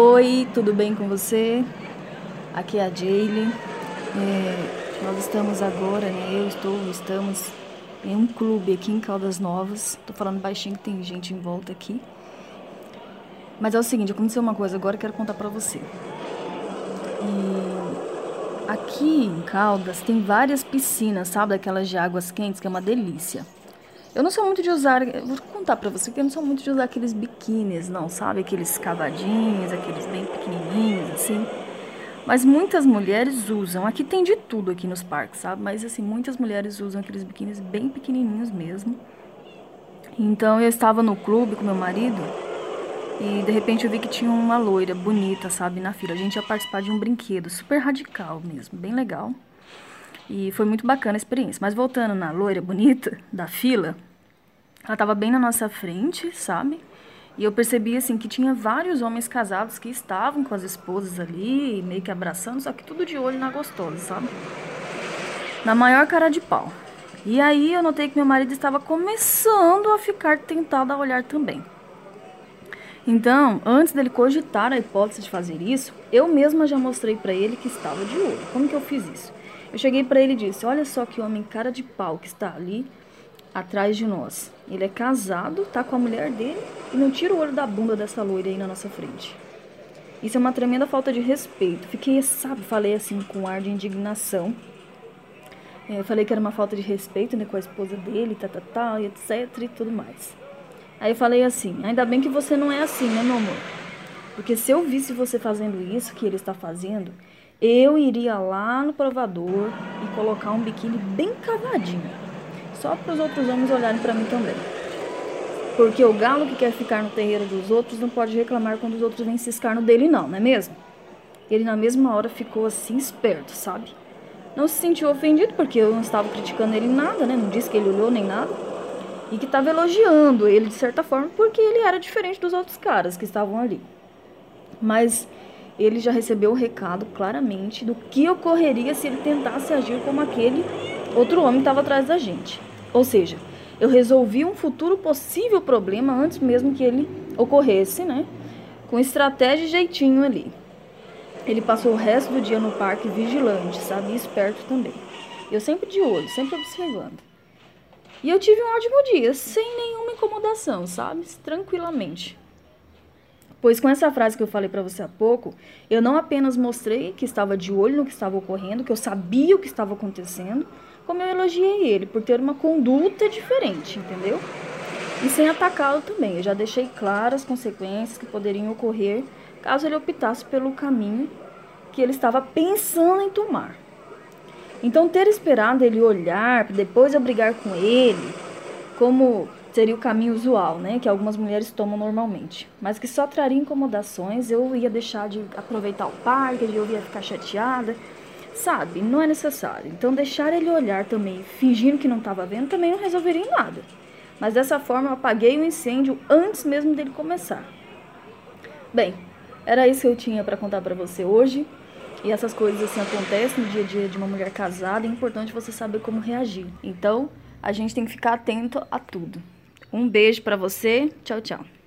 Oi, tudo bem com você? Aqui é a Jaylee. É, nós estamos agora, né? Eu estou, estamos em um clube aqui em Caldas Novas. Tô falando baixinho que tem gente em volta aqui. Mas é o seguinte, aconteceu uma coisa agora que eu quero contar pra você. E aqui em Caldas tem várias piscinas, sabe? Aquelas de águas quentes, que é uma delícia. Eu não sou muito de usar, vou contar pra você que eu não sou muito de usar aqueles biquínis, não, sabe? Aqueles cavadinhos, aqueles bem pequenininhos, assim. Mas muitas mulheres usam. Aqui tem de tudo aqui nos parques, sabe? Mas assim, muitas mulheres usam aqueles biquínis bem pequenininhos mesmo. Então eu estava no clube com meu marido e de repente eu vi que tinha uma loira bonita, sabe, na fila. A gente ia participar de um brinquedo super radical mesmo, bem legal. E foi muito bacana a experiência. Mas voltando na loira bonita da fila, ela estava bem na nossa frente, sabe? E eu percebi assim que tinha vários homens casados que estavam com as esposas ali, meio que abraçando, só que tudo de olho na gostosa, sabe? Na maior cara de pau. E aí eu notei que meu marido estava começando a ficar tentado a olhar também. Então, antes dele cogitar a hipótese de fazer isso, eu mesma já mostrei para ele que estava de olho. Como que eu fiz isso? Eu cheguei para ele e disse: "Olha só que homem cara de pau que está ali atrás de nós. Ele é casado, tá com a mulher dele e não tira o olho da bunda dessa loira aí na nossa frente. Isso é uma tremenda falta de respeito. Fiquei, sabe, falei assim com ar de indignação. É, falei que era uma falta de respeito né, com a esposa dele, tá, tá, tá, etc e tudo mais. Aí eu falei assim, ainda bem que você não é assim, né, meu amor? Porque se eu visse você fazendo isso que ele está fazendo, eu iria lá no provador e colocar um biquíni bem cavadinho só para os outros homens olharem para mim também. Porque o galo que quer ficar no terreiro dos outros não pode reclamar quando os outros vêm ciscar no dele, não, não é mesmo? Ele na mesma hora ficou assim esperto, sabe? Não se sentiu ofendido porque eu não estava criticando ele nada, né? Não disse que ele olhou nem nada. E que estava elogiando ele de certa forma porque ele era diferente dos outros caras que estavam ali. Mas ele já recebeu o recado claramente do que ocorreria se ele tentasse agir como aquele outro homem estava atrás da gente. Ou seja, eu resolvi um futuro possível problema antes mesmo que ele ocorresse, né? Com estratégia e jeitinho ali. Ele passou o resto do dia no parque vigilante, sabe? E esperto também. Eu sempre de olho, sempre observando. E eu tive um ótimo dia, sem nenhuma incomodação, sabe? Tranquilamente. Pois com essa frase que eu falei para você há pouco, eu não apenas mostrei que estava de olho no que estava ocorrendo, que eu sabia o que estava acontecendo, como eu elogiei ele por ter uma conduta diferente, entendeu? E sem atacá-lo também. Eu já deixei claras as consequências que poderiam ocorrer caso ele optasse pelo caminho que ele estava pensando em tomar. Então, ter esperado ele olhar depois eu brigar com ele, como seria o caminho usual, né, que algumas mulheres tomam normalmente, mas que só traria incomodações, eu ia deixar de aproveitar o parque, eu ia ficar chateada. Sabe, não é necessário. Então deixar ele olhar também, fingindo que não estava vendo, também não resolveria em nada. Mas dessa forma eu apaguei o incêndio antes mesmo dele começar. Bem, era isso que eu tinha para contar para você hoje. E essas coisas assim acontecem no dia a dia de uma mulher casada, é importante você saber como reagir. Então, a gente tem que ficar atento a tudo. Um beijo para você. Tchau, tchau.